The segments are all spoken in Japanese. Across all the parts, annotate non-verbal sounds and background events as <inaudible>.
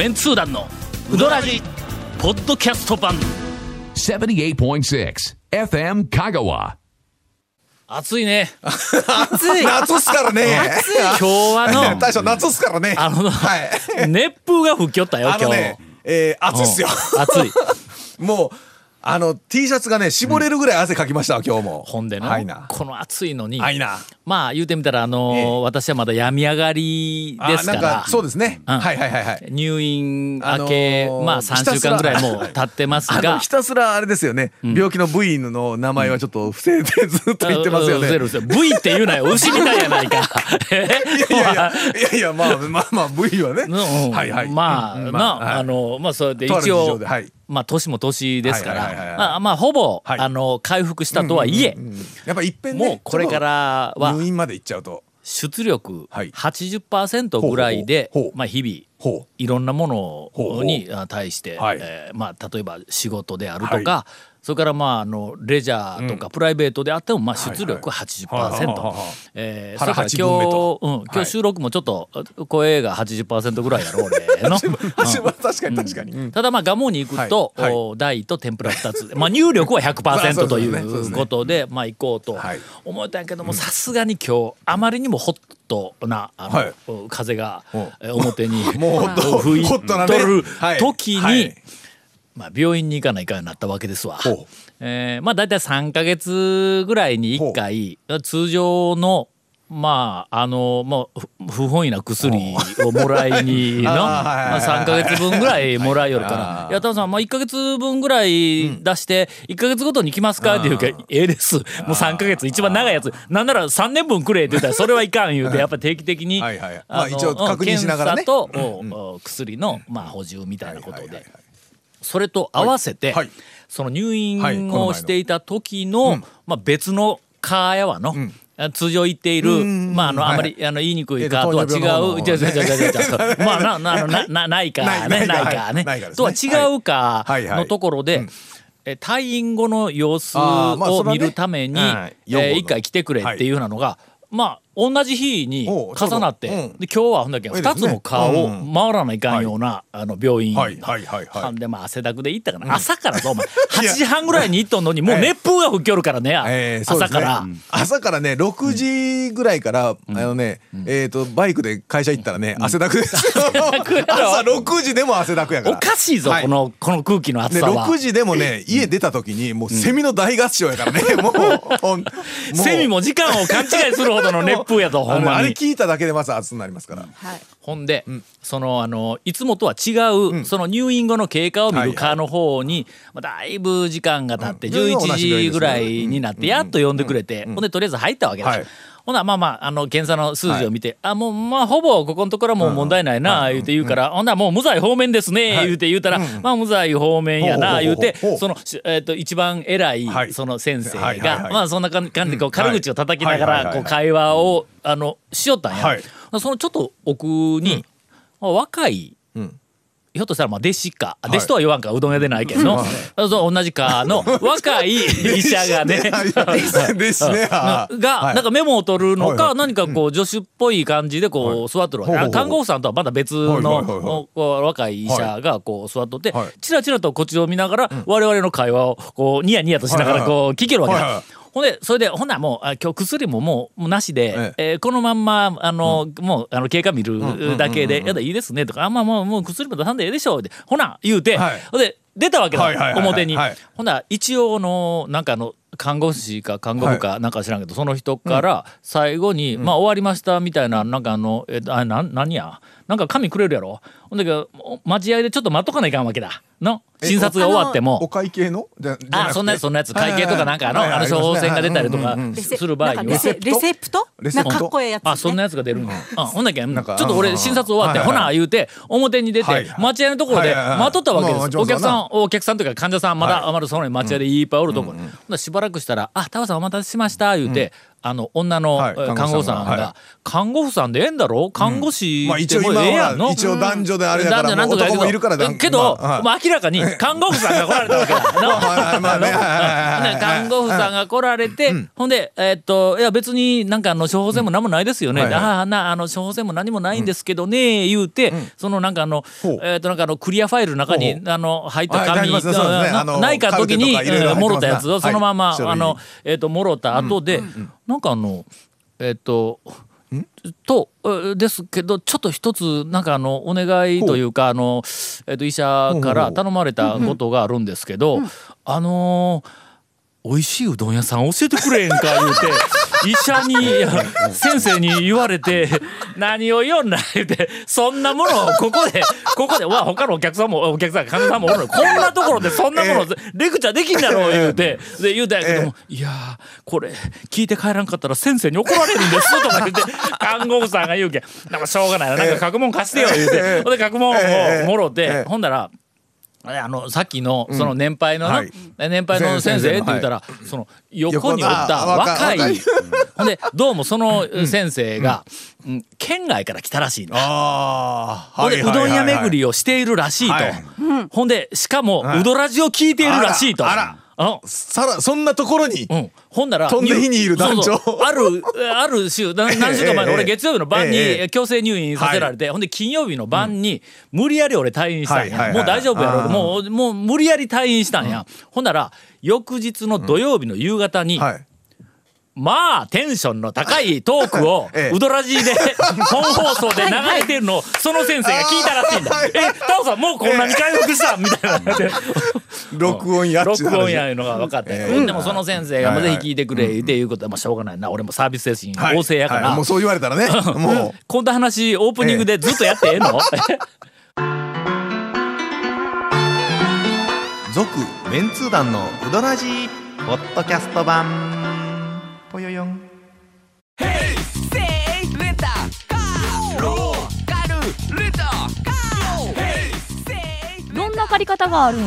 メンツー団のウドラジポッドキャスト版78.6 FM Kagawa. 暑いね暑い。夏っすからね。今日はの <laughs> 大将夏っすからね。あの、はい。熱風が吹きよったよ今日、あのね、えー、暑いっすよ。うん暑い <laughs> もう、あの、T シャツがね、絞れるぐらい汗かきましたわ、今日も。ほんでの、はいな。この暑いのにはいな。まあ言うてみたらあのーええ。私はまだ病み上がりあですから。なんか、そうですね。うん。はいはいはいはい。入院明け、あのーまあ3週間ぐらいもう経ってますあがのひたすらあれですよね、病気の部員の名前はちょっと伏せてずっと言ってますよね。ううううう V って言うなよ。牛みたいやないか。<laughs> いやいやいやいやいやまあまあまあ部員はね。うん。はいはい。まあ、うん。な、はい。あのまあそれで一応まあ年も年ですから、はいはいはいはい。まあまあほぼ、はい。あの回復したとはいえ、うんうんうんやっぱいっぺんねもうこれからは入院まで行っちゃうと。出力はい。80%ぐらいで、ほうほうほう。まあ日々ほいろんなものにあ対して、はい。えーまあ、例えば仕事であるとか、はそれからまああのレジャーとかプライベートであってもまあ出力はい80%、はいはいえそれから今日、うん、今はい。日収録もちょっと声が80%ぐらいやろ俺 <laughs> の。確かに確かに、うん。ただまあガモに行くと、大と天ぷら2つ。でまあ入力は100% <laughs> といそうことでまあ行こうとはい。思ったんやけどもさすがに今日あまりにもホットなあの、はい。風が表に <laughs> もう吹いとるはい。時に、はいまあ、病院に行かないかんようになったわけですわ。えーまあ大体3か月ぐらいに1回通常のまああのもうふ不本意な薬をもらいに <laughs> のまあ3か月分ぐらいもらいよるかはいら「あーい。やタモさん、まあ、1か月分ぐらい出して1か月ごとに来ますか?」って言うけど「ええです。もう3か月一番長いやつ。なんなら3年分くれ」って言ったら「それはいかん」言うてやっぱ定期的にはいはいまあ一応確認しながらね。検査とおお薬のまあ補充みたいなことで。はいはいはいはいそれと合わせて、はい。その入院をしていた時の、まあ、別のカーやわの、通常言っている、ん。まああのはい。あまり、<laughs> あの言いにくいえーカーとは違う、違う違う違う違う違う。まあななななないかね。なないいかね。とは違うかはい。はいのところで。え退院後の様子を見るために、えー一回来てくれっていうふうなのが、まあ同じ日に重なって、うん。で今日はほんだけいいですね。2つの川をうん回らないかんような、あの病院、はい。はい。はい。でまあ汗だくで行ったかな、朝からぞお前8時半ぐらいに行っとんのにもう熱風が吹きよるからね、えー朝から、朝からね6時ぐらいから、あのね、えっ、とバイクで会社行ったらね、汗だくです朝6時でも汗だくやから。おかしいぞ、はい。このこの空気の暑でさは。6時でもね家出た時にもうセミの大合唱やからね、<laughs> もうセミも時間を勘違いするほどの熱風やとほんあのあれまに聞いただけでまず暑くなりますから。はい。ほんで、そのあのいつもとは違う、その入院後の経過を見はいはいる科の方に、まあ、だいぶ時間が経って、うん。11時ぐらいになってやっと呼んでくれて、ほんでとりあえず入ったわけだ、はいほなまあまああの検査の数字を見て、あもうまあほぼここのところはもう問題ないな言うて言うから、ほんならもう無罪方面ですねはい。言うて言うたら、まあ無罪方面やな言うてその、しえー、と一番偉いはい。その先生がまあそんな感じでこう軽口を叩きながらこう会話をあのしよったんや。はい。そのちょっと奥に、まあ若い、んひょっとしたらまあ弟子か、弟子とは言わんかうどん屋でないけど、そう同じかの若い医者が <laughs> <laughs> ね。が、はい。なんかメモを取るのか、何かこう助手っぽい感じでこう座っとるわけ、看護婦さんとはまた別の若い医者がこう座っとって、はい。チラチラとこっちを見ながら、我々の会話をこうニヤニヤとしながらこう聞けるわけだ。ほんでそれでほんならもうあ今日薬ももうもうなしで、ええ。ーこのまんまあの、もうあの経過見るだけで「やだいいですね」とか「あまあまあもう薬も出さんでええでしょ」ってほな言うて、はい。ほんで出たわけだ、表に。はい。ほんなら一応のなんかあの看護師か看護婦かなんか知らんけど、その人から最後に、まあ終わりましたみたいななんかあのえあなん何や？なんか紙くれるやろ？ほんだけどお待合でちょっと待っとかないかんわけだ。の？診察が終わっても。お会計の？じゃあそんなやつそんなやつ。会計とかなんかあのあの処方箋が出たりとかする場合には。レセレセプト？レセプト？なんかかっこええやつ、ね。あそんなやつが出るん。やあほんだけちょなんかっと俺診察終わってはいはいほな言うて表に出てはいはい。待合のところで待っとったわけです。まあお客さんお客さんというか患者さんまだはい。まだその待合でいっぱいおるとこ。ほんならしばらくしたら「あタワさんお待たせしました」言うてあの女の、看護婦さんが、は看護婦さんでええんだろ？看護師まあってもええやんの、一応男女であれだから男もいるからだけど、明らかに看護婦さんが来られたわけだ。<laughs> 看護婦さんが来られて、ほんで、えーっと、いや別になんかあの処方箋も何もないですよね。ああ、な、あの処方箋も何もないんですけどね、言うて、そのなんかあのえーっとなんかあのクリアファイルの中に、あの、入ったはい紙、ないか時に、もろたやつをそのまま、あの、えーっと、もろた後で、なんかあの、えーっと、とえですけどちょっと一つなんかあのお願いというかあの、えっと医者から頼まれたことがあるんですけど、あのー美味しいうどん屋さん教えてくれへんか言うて <laughs> 医者に先生に言われて何を言うんだ言うてそんなものをここでここでわ他のお客さんもお客さん患者さんもおるこんなところでそんなものレクチャーできんだろう言うてで言うたんやけども、いやーこれ聞いて帰らんかったら先生に怒られるんですとか言って <laughs> 看護婦さんが言うけんなんかしょうがないななんか書くもん貸してよ言うてほんで書くもんをもろえてえ。ほんだらあのさっきのその年配のな、はい。年配の先生って言ったら、その横におった若若い。でどうもその先生が、うん。県外から来たらしいの。ああほんでうどん屋巡りををしているらしいと、はい。ほんでしかも、はい。うどらじを聞いているらしいと。あらあさらそんなところにうん、ほんなら飛んで火にいる団長あるある週な <laughs> 何週間前のええ。俺月曜日の晩にええ強制入院させられて、ほんで金曜日の晩に無理やり俺退院したんや、もう大丈夫やろもうもう無理やり退院したんや、ほんなら翌日の土曜日の夕方に、はいまあテンションの高いトークを <laughs> ええ。ウドラジで <laughs> 本放送で流れてるのをその先生が聞いたらしいんだ。えタオさんもうこんなに回復した？みたいな。で <laughs> 録音やっ録音やいうのが分かって、えうん。でもその先生がぜひ聞いてくれっていうことはまあしょうがない。な俺もサービス精神はい。旺盛やから、はい。もうそう言われたらね。もう。こんな話オープニングでずっとやってええの、続メンツー団のウドラジーポッドキャスト版ぽよよん。どんな借り方があるん？ウ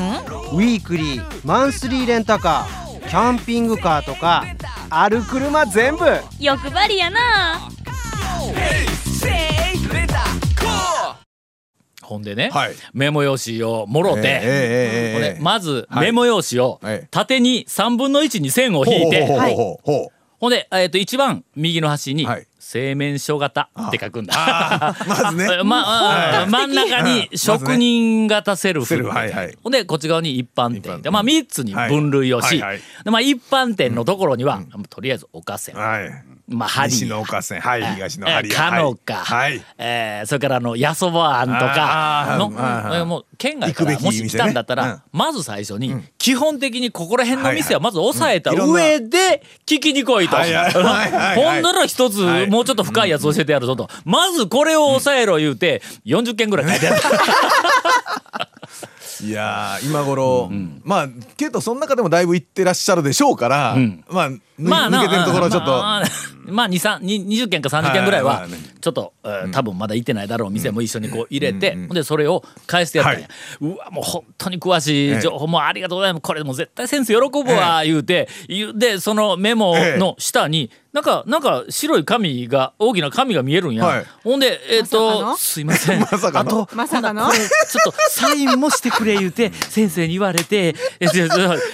ィークリーマンスリーレンタカーキャンピングカーとかある車全部。欲張りやな。ほんでね、はい。メモ用紙をもろて、ええええええほんでまずはい。メモ用紙をはい。縦に3分の1に線を引いて、ほんで、えー、と一番右の端にはい「製麺所型」って書くんだ。まずね。<laughs> ま真ん中に職人型セルフ、ほんでこっち側に一般店。でまあ3つに分類をし、まあ、一般店のところには、とりあえずおかせん、はい。まあ、ハの岡線はい東の針。えーかのか、はい。えーそれからあのやそばあんとかのもう県外からもし来たんだったら、まず最初に、基本的にここら辺の店はまず抑えた上で聞きに来いと。ほんなら一つ、はい。もうちょっと深いやつ教えてやるぞと。まずこれを抑えろ言うて、40件ぐらい書いてある。<laughs> いやー今頃まあけどその中でもだいぶ行ってらっしゃるでしょうからん。まあぬまあな抜けてるところちょっと。まあまあ2 3 20件か30件ぐらいはちょっと、えー多分まだ行ってないだろう店も一緒にこう入れて、でそれを返してやったんや、うわもう本当に詳しい情報もありがとうございます。これもう絶対先生喜ぶわ言うて、でそのメモの下になんかなんか白い紙が大きな紙が見えるんや、はい。ほんでえっ、まさかとの？すいません。まさかの？あとまさかの？ちょっとサインもしてくれ言うて先生に言われて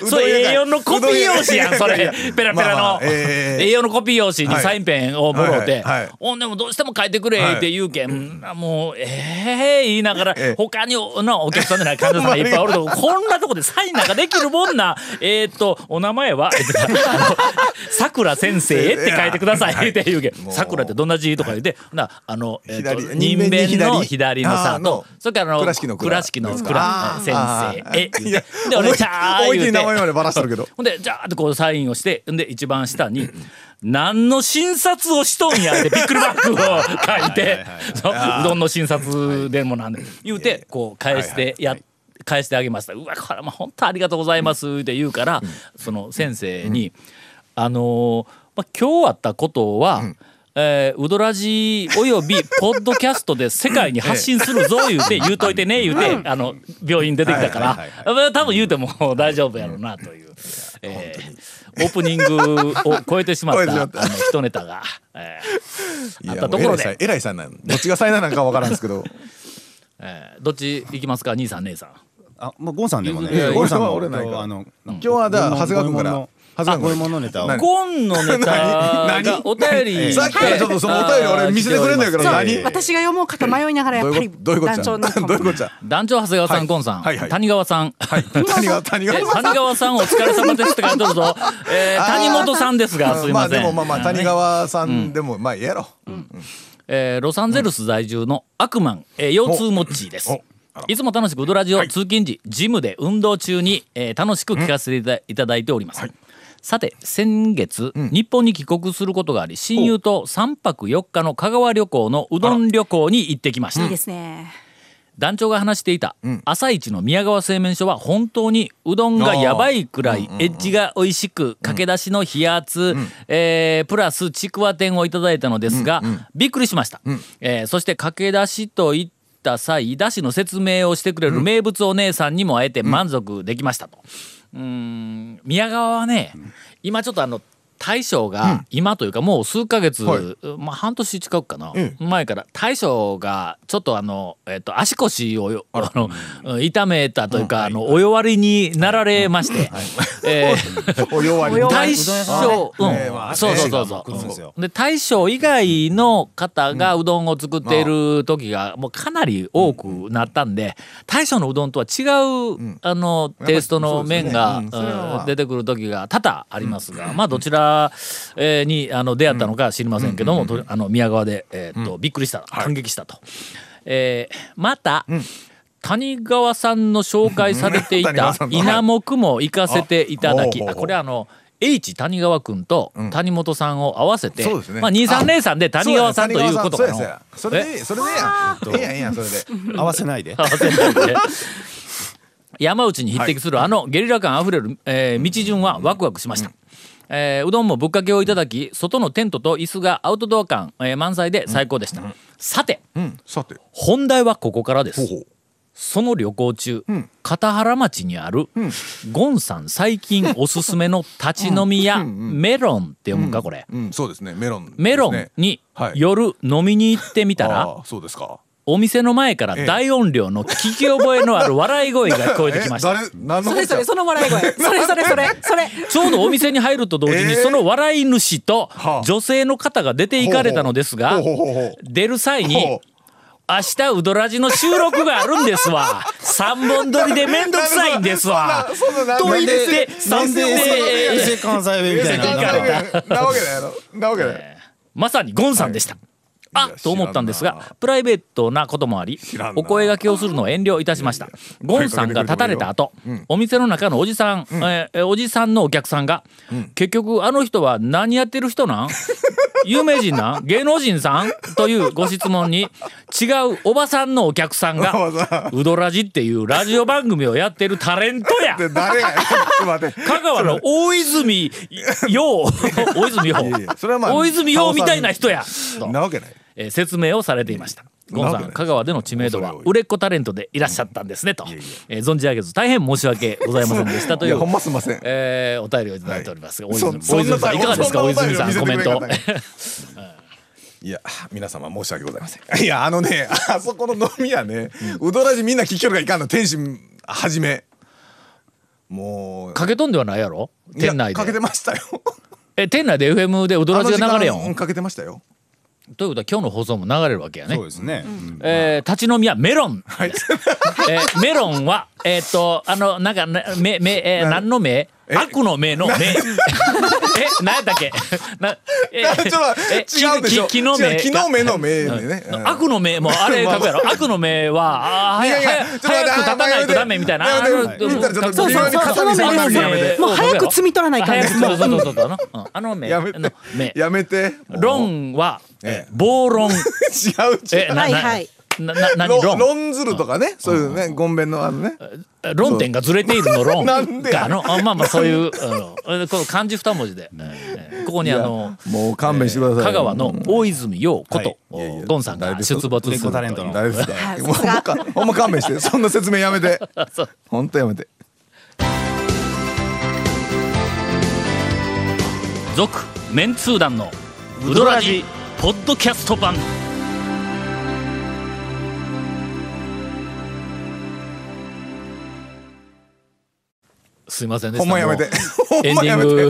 そ <laughs> れ A4 のコピー用紙やんそれ。ペラペラの、まあまあええ A4 のコピー用紙にサインペンをもろて、ほんでもどうしても書いてくれって言うけん、もうええ言いながら、ええ他におのお客さんじゃない患者さんがいっぱいおると <laughs> こんなとこでサインなんかできるもんな。えーっとお名前は <laughs> さくら先生って書いてくださいって言うけん。さくらってどんな字とか言ってなあの、人人弁に弁の左左のさと。それからあの倉敷の倉先あ生ーいやえ言うて。で俺ちゃー言うて。名前までバラしてるけど。<laughs> ほんで、じゃーってこうサインをして、んで、一番下に、何の診察をしとんやってビックリバックを書いて、そううどんの診察でもなんで、言うて、こう返してや、返してあげました。うわ、これもう本当ありがとうございますって言うから、その先生に、あのーまあ、今日あったことは、えー、ウドラジおよびポッドキャストで世界に発信するぞ言うて言うといてね言うてあの病院出てきたから多分言うても大丈夫やろうなという、えーオープニングを超えてしまったた。あの一ネタが、えーあったところで、偉いさん偉いさんなんどっちが災難なんかわからんですけど。<laughs> えーどっち行きますか？兄さん姉さん。あ、もうゴンさんでもね。ゴンさんは俺ないあの、今日はだから長谷川君からこういう君ものネタを。何？ゴンのネタお便りさっきからちょっとそのお便り俺見せてくれんのやから何？私が読もうかと迷いながらやっぱりどういうこと？団長のどういうことじゃ？団長長谷川さん、はいゴンさん、はい。はい。谷川さん、はい。<laughs> 谷川 <laughs> 谷え川谷川さんお疲れ様ですって書いてるぞ、<laughs> えー谷本さんですがすいません、でもまあまあ谷川さんでもまあええやろ。えーロサンゼルス在住のアクマン、えー腰痛モッチーですいつも楽しくウドラジオ、通勤時ジムで運動中に、えー楽しく聞かせていたいただいております、さて先月、日本に帰国することがあり親友と3泊4日の香川旅行のうどん旅行に行ってきました。いいですね。団長が話していた、朝一の宮川製麺所は本当にうどんがやばいくらいエッジが美味しく駆け出しの冷圧、えープラスちくわ天をいただいたのですが、びっくりしました、えーそして駆け出しと言った際だしの説明をしてくれる名物お姉さんにも会えて満足できましたと。うーん。宮川はね、今ちょっとあの大将が今というかもう数ヶ月、はい。まあ半年近くかな、え前から大将がちょっとあの、えっと足腰をよあのうん。痛めたというか、あのお弱りになられまして、えー <laughs> お弱り大将、うん。そうそうそうそう。で大将以外の方がうどんを作っている時がもうかなり多くなったんで大将のうどんとは違う、あのテイストの麺が、出てくる時が多々ありますが、まあどちら、えにあの出会ったのか知りませんけども、あの宮川で、えーっとびっくりした感激したと。えーまた、谷川さんの紹介されていた稲目も行かせていただきあこれあの H 谷川君と谷本さんを合わせて、うですねまあ2303で谷川さんということかのそそれでそれでやんええやんやんそれで合わせないで。合わせないで山内に匹敵するあのゲリラ感あふれる、えー道順はワクワクしました、えーうどんもぶっかけをいただき外のテントと椅子がアウトドア感、えー満載で最高でした、さてうん。さて。本題はここからです。その旅行中、ん。片原町にある、ゴンさん最近おすすめの立ち飲み屋、メロンって読むかこれ、うん。そうですね。メロンメロンにはい。夜飲みに行ってみたら、そうですかお店の前から大音量の聞き覚えのある笑い声が聞こえてきました。え誰何のそれそれその笑い声。<laughs> それそれそれ。それ。ちょうどお店に入ると同時にえーその笑い主とはあ。女性の方が出て行かれたのですが出る際に明日ウドラジの収録があるんですわ。三本撮りでめんどくさいんですわ。と言ってなんで三で衛生関西弁みたいな。なわけないやろなわけないまさにゴンさんでした。あいやと思ったんですがプライベートなこともありお声掛けをするのを遠慮いたしました。ゴンさんが立たれた後お店の中のおじさん、えーおじさんのお客さんが、結局あの人は何やってる人なん？有名人なん？芸能人さん？というご質問に違うおばさんのお客さんがおばさ「ウドラジ」っていうラジオ番組をやってるタレントや。で誰やちょっと待って。香川の大泉洋大泉洋。<laughs> いやいやそれはまあ大泉洋みたいな人や。と。なわけない。えー説明をされていました。ゴンさん、香川での知名度は売れっ子タレントでいらっしゃったんですねと、えー存じ上げず大変申し訳ございませんでしたといういやほんますんません。えーお便りをいただいておりますが、大そ泉大泉さんいかがですか？大泉さんコメント。<laughs> い。や皆様申し訳ございません。いやあのね <laughs> あそこの飲み屋ねうどらじみんな聞きよるがいかんの天心はじめ。もうかけとんではないやろ？店内かけてでましたよ。え店内で FM でウドラジが流れよんかけてましたよということは今日の放送も流れるわけやね。そうですね。えー立ち飲み屋メロン、えーメロンはえーっとあのなんかなめめえー、何の目悪の目の目 <laughs> え何やったっけ？なえちょっとえ違うでしょ。き木の目。木の目の目でね。うん。悪の目もうあれ書くやろ。悪の目はあー早いやいや早く立たないとダメみたいな。そうそうそう。肩その目もう早く摘み取らないかんです早くそうそう。そうあの目。やめて。目。やめて。ロンはええ。暴論。<laughs> 違う違う。はいはいなな何ロロン論ずるとかね。そういうねごんべんのあのね。論点がずれているの論。<laughs> なんあの。あまあまあそういうあのこの漢字二文字で、えーここにあのもう勘弁してください香川の大泉洋こと、はい。いやいやゴンさんが出没するレコタレントの。誰ですかほんま勘弁して。そんな説明やめて。<laughs> そう。ほんとやめて。続メンツー団のウドラジポッドキャスト版すいませんでした。ほんまやめて。エン <laughs> まやめて。ディン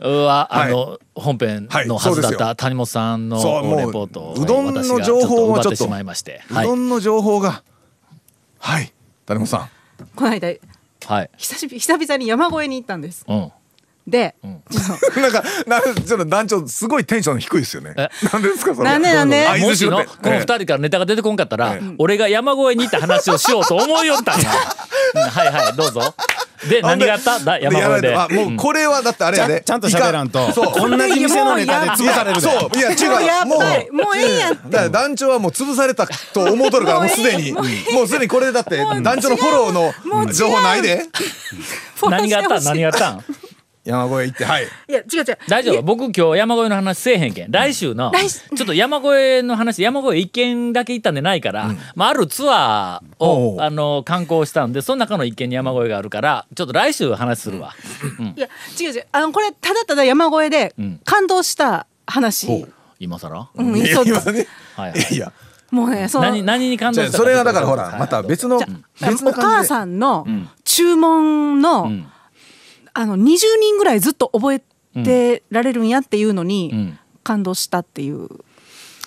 グは、はい。あの本編のはずだった谷本さんのそうもうレポートをうどんの情報をちょっと奪ってしまいまして、はい。うどんの情報がはい谷本さん。この間はい。久しぶり久々に山越えに行ったんです。うん、で、ちょっと <laughs> なんかなんちょっと団長すごいテンション低いですよね。え？なんでですかそれ。なんでなんで？相もしのこの二人からネタが出てこんかったら、ええ。俺が山越えに行った話をしようと思いよったんや。<laughs> うんはいはいどうぞで何があっただ山越えで。やられてあもうこれはだってあれやで。ちゃんと喋らんと。同じ店のネタで潰されるで。そう。いや違もうもうもうええやん団長はもう潰されたと思うとるからもうすでに。もうすでにこれだって団長のフォローの情報ないで。何があったん何があったん山越え行ってはい。いや違う違う。大丈夫？僕今日山越えの話せえへんけん。来週の来週。ちょっと山越えの話山越え一軒だけ行ったんでないから、まあ、あるツアーをあの観光したんでその中の一軒に山越えがあるからちょっと来週話するわ、いや違う違う。あのこれただただ山越えでん感動した話、今更、うん今ね。はいはい。いや。もうねその何何に感動したじゃあそれはだからほらはいまた別の別のお母感じで。さんのん。注文の、んあの20人ぐらいずっと覚えてられるんやっていうのに、ん。感動したっていう。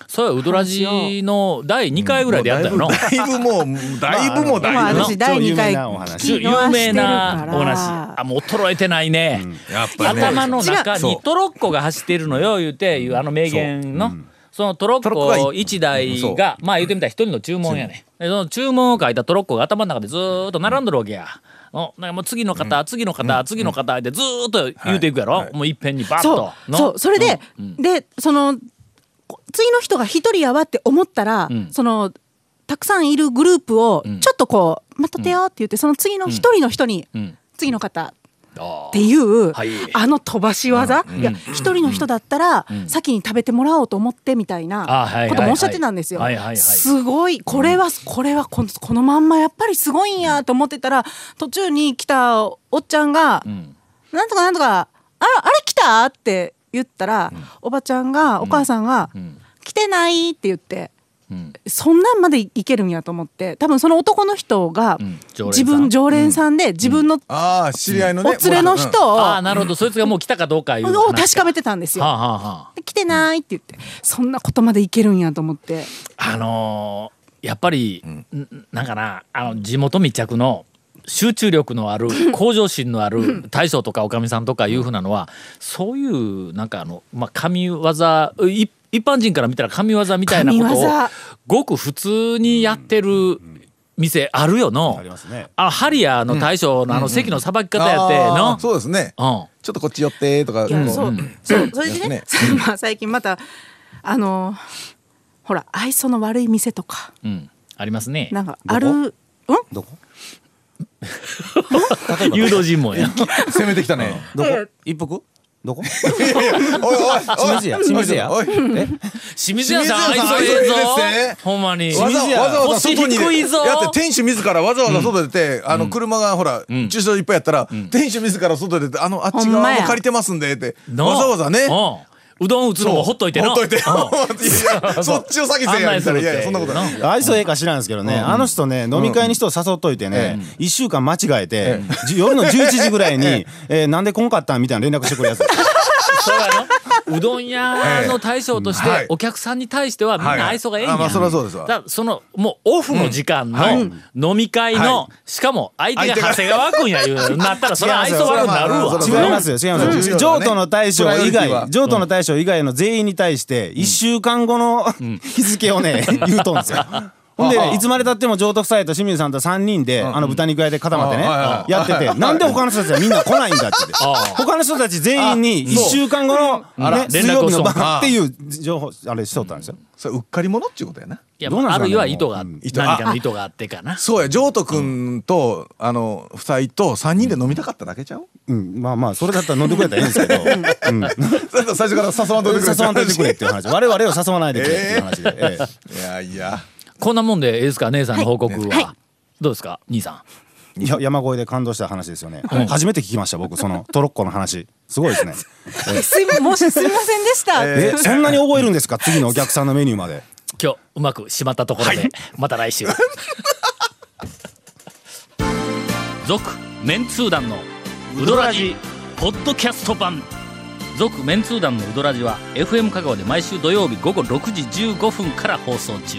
それはウドラジの第2回ぐらいでやったよな、だいぶもうだいぶもうまあだいぶ私第2回超有名なお話。あもう衰えてないね、やっぱりね。頭の中にトロッコが走っているのよ言うていうあの名言の。そのトロットロッコがコい。1台がまあ言ってみたら一人の注文やね。でその注文を書いたトロッコが頭の中でずーっと並んどるわけや。おなんかもう次の方、次の方、次の方でずーっと言うていくやろ、はい。もういっぺんにバッそとうそう。それで、でそのこ次の人が一人やわって思ったら、ん。そのたくさんいるグループをん。ちょっとこう「待っとってよ」って言ってその次の一人の人に、ん。次の方あっていう、はい。あの飛ばし技、いや一人の人だったら、先に食べてもらおうと思ってみたいなはいこともおっしゃってたんですよ。すごい。これは、これはこのこのまんまやっぱりすごいんやと思ってたら途中に来たおっちゃんが「ん。なんとかなんとかああれ来た?」って言ったら、おばちゃんがお母さんが「来てない」って言って。んそんなんまでいけるんやと思って多分その男の人がん常連さん？自分常連さんで自分のああ知り合いのねお連れの人をああなるほど。そいつがもう来たかどうかいうを話。確かめてたんですよ。はあはあはあ。で来てないって言って。そんなことまでいけるんやと思って。あのーやっぱり、ん。なんかなあの地元密着の集中力のある <laughs> 向上心のある大将とかおかみさんとかいうふうなのはそういうなんかあの、まあ、神業い一般人から見たら神業みたいなことを神業。ごく普通にやってる店あるよの。ありますね。あハリアーの大将のあの席のさばき方やってあの。ー。そうですね。うん。ちょっとこっち寄ってとか。そう。そうそれでねまあ <laughs> 最近またあのほら愛想の悪い店とか。うん、ありますね。なんかあるうん？どこ？<laughs> 誘導尋問や。<laughs> 攻めてきたね。どこ？え。一服？どこ？<laughs> おいおいおい清水屋清水屋おいえ清水屋さん愛想ええぞ愛想ええです。ほんまに。わざわざわざ外に腰低いぞやって店主自らわざわざ外出て、あの車がほら、駐車場いっぱいやったら、店主自ら外出てあのあっち側も借りてますんでってわざわざねうどん打つのもほっといてな。ほっといて。<laughs> そっちを先せえやんいやいやそんなことない。愛想ええか知らんですけどね、あの人ね飲み会に人を誘っといてね、一週間間違えて、じ夜の11時ぐらいに、<laughs> えーなんで来んかったんみたいな連絡してくるやつ。そうやのうどん屋の大将としはい。てお客さんに対してはみんな愛想がええんや、はいあまあそりゃそうですわ。だからそのもうオフの時間のはい。飲み会の、はしかも相手が長谷川君やいうなったらそれは愛想悪くなるわ。違いますよ違いますよ。の大将以外譲渡の大将以外の全員に対して1週間後の <laughs> 日付をね <laughs> 言うとんですよほんではあ。いつまでたっても譲渡夫妻と清水さんと3人であの豚肉屋で固まってねやっててなんで他の人たちはみんな来ないんだって。<laughs> 他の人たち全員に1週間後のね水曜日の晩っていう情報あれしとったんですよ。それうっかり者っちゅうことやな。いやどうなんすかねあるいは意図が、何かの意図があってかな。そうや譲渡君と、あの夫妻と3人で飲みたかっただけちゃう、うん。まあまあそれだったら飲んでくれたらいいんですけど。<laughs> うん。それと最初から誘わんといてくれ誘わんといてくれっていう話。我々を誘わないでくれっていう話で。<laughs> ええ。いやいやこんなもんでええですか？姉さんの報告は、はい。はい。どうですか？兄さん。いや山越えで感動した話ですよね、初めて聞きました僕そのトロッコの話。すごいですね。<laughs> すいもしすみませんでした、え <laughs> そんなに覚えるんですか？次のお客さんのメニューまで。今日うまくしまったところで、また来週。<laughs> 続メンツー団のウドラジポッドキャスト版。続メンツー団のウドラジは FM 香川で毎週土曜日午後6時15分から放送中